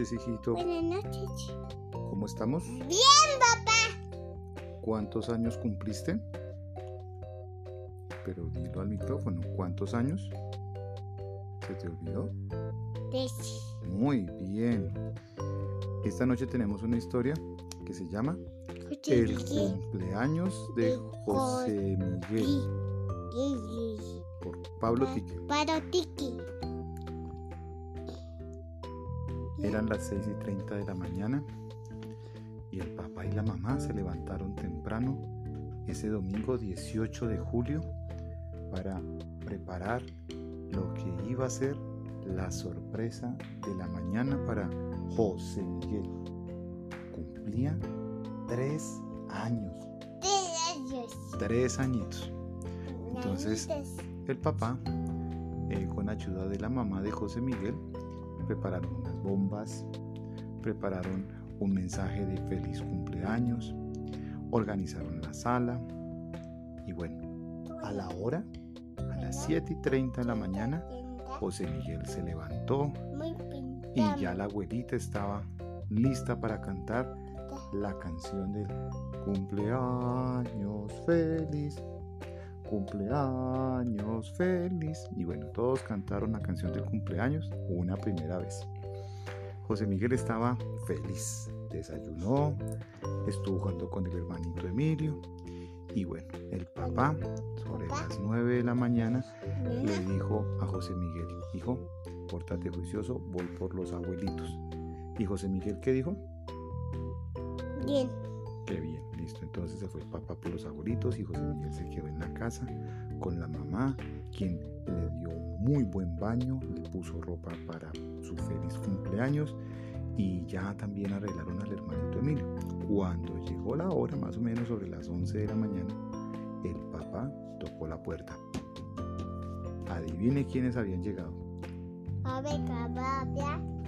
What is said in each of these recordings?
noches, hijito. Buenas noches. ¿Cómo estamos? Bien, papá. ¿Cuántos años cumpliste? Pero dilo al micrófono. ¿Cuántos años? ¿Se te olvidó? Tres. Muy bien. Esta noche tenemos una historia que se llama El cumpleaños de José Miguel por Pablo Tique. Para Tiki. Eran las 6 y 30 de la mañana y el papá y la mamá se levantaron temprano ese domingo 18 de julio para preparar lo que iba a ser la sorpresa de la mañana para José Miguel. Cumplía tres años, Tres años. tres añitos. Entonces. El papá, eh, con ayuda de la mamá de José Miguel, prepararon unas bombas, prepararon un mensaje de feliz cumpleaños, organizaron la sala y bueno, a la hora, a las 7 y 30 de la mañana, José Miguel se levantó y ya la abuelita estaba lista para cantar la canción del cumpleaños feliz, cumpleaños feliz. Y bueno, todos cantaron la canción del cumpleaños una primera vez. José Miguel estaba feliz, desayunó, estuvo jugando con el hermanito Emilio. Y bueno, el papá, sobre las 9 de la mañana, le dijo a José Miguel, hijo, pórtate juicioso, voy por los abuelitos. Y José Miguel, ¿qué dijo? Bien. Qué bien, Entonces se fue el papá por los abuelitos y José Miguel se quedó en la casa con la mamá, quien le dio un muy buen baño, le puso ropa para su feliz cumpleaños y ya también arreglaron al hermanito Emilio. Cuando llegó la hora, más o menos sobre las 11 de la mañana, el papá tocó la puerta. Adivine quiénes habían llegado. A ver.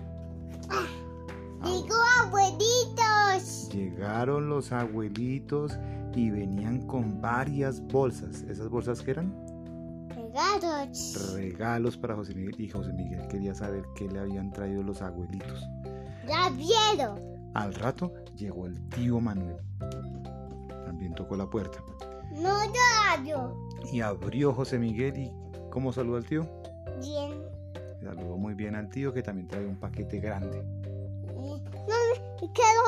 Digo abuelitos. Llegaron los abuelitos y venían con varias bolsas. ¿Esas bolsas qué eran? Regalos. Regalos para José Miguel. Y José Miguel quería saber qué le habían traído los abuelitos. Ya vieron. Al rato llegó el tío Manuel. También tocó la puerta. No yo. Y abrió José Miguel y ¿cómo saludó al tío? Bien. Saludó muy bien al tío que también trae un paquete grande. Y quiero,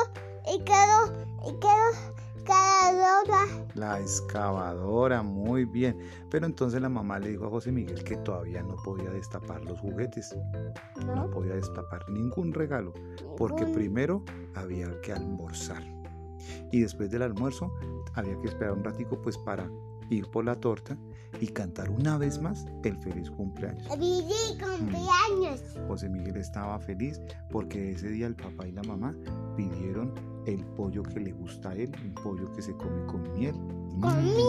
y quiero, y quiero cada hora. La excavadora, muy bien. Pero entonces la mamá le dijo a José Miguel que todavía no podía destapar los juguetes. no No. podía destapar ningún regalo, porque primero había que almorzar y después del almuerzo había que esperar un ratico pues para ir por la torta y cantar una vez más el feliz cumpleaños. Viví cumpleaños. José Miguel estaba feliz porque ese día el papá y la mamá pidieron el pollo que le gusta a él, un pollo que se come con miel Con Mm, miel.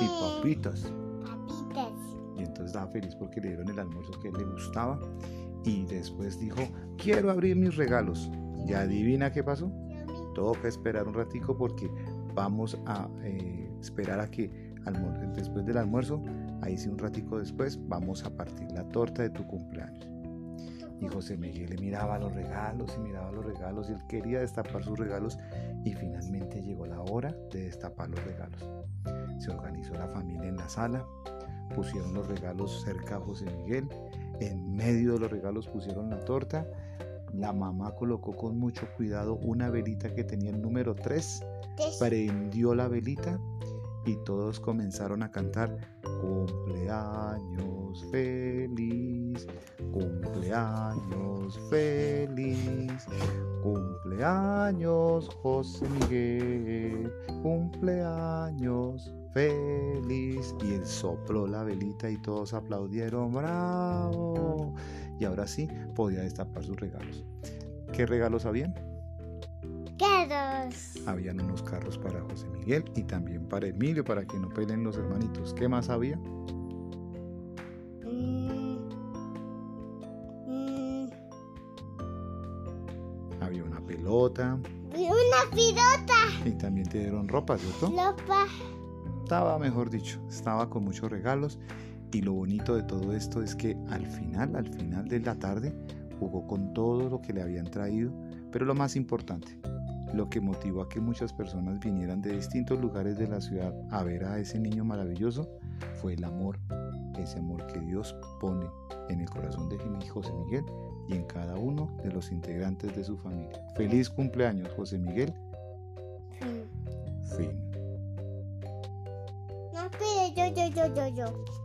y papitas. Papitas. Y entonces estaba feliz porque le dieron el almuerzo que a él le gustaba. Y después dijo, quiero abrir mis regalos. Y adivina qué pasó. Toca esperar un ratico porque vamos a eh, esperar a que después del almuerzo, ahí sí un ratico después, vamos a partir la torta de tu cumpleaños. Y José Miguel le miraba los regalos y miraba los regalos y él quería destapar sus regalos y finalmente llegó la hora de destapar los regalos. Se organizó la familia en la sala, pusieron los regalos cerca a José Miguel, en medio de los regalos pusieron la torta, la mamá colocó con mucho cuidado una velita que tenía el número 3, Tres. prendió la velita y todos comenzaron a cantar cumpleaños feliz, cumpleaños feliz, cumpleaños José Miguel, cumpleaños feliz. Y él sopló la velita y todos aplaudieron, bravo. Y ahora sí podía destapar sus regalos. ¿Qué regalos habían? Carros. Habían unos carros para José Miguel y también para Emilio, para que no peleen los hermanitos. ¿Qué más había? Mm. Mm. Había una pelota Una pilota. y también te dieron ropa, ¿cierto? Lopa. Estaba, mejor dicho, estaba con muchos regalos y lo bonito de todo esto es que al final, al final de la tarde, jugó con todo lo que le habían traído, pero lo más importante, lo que motivó a que muchas personas vinieran de distintos lugares de la ciudad a ver a ese niño maravilloso fue el amor, ese amor que Dios pone en el corazón de José Miguel y en cada uno de los integrantes de su familia. Feliz cumpleaños, José Miguel. Fin. Fin. No, pide yo, yo, yo, yo, yo.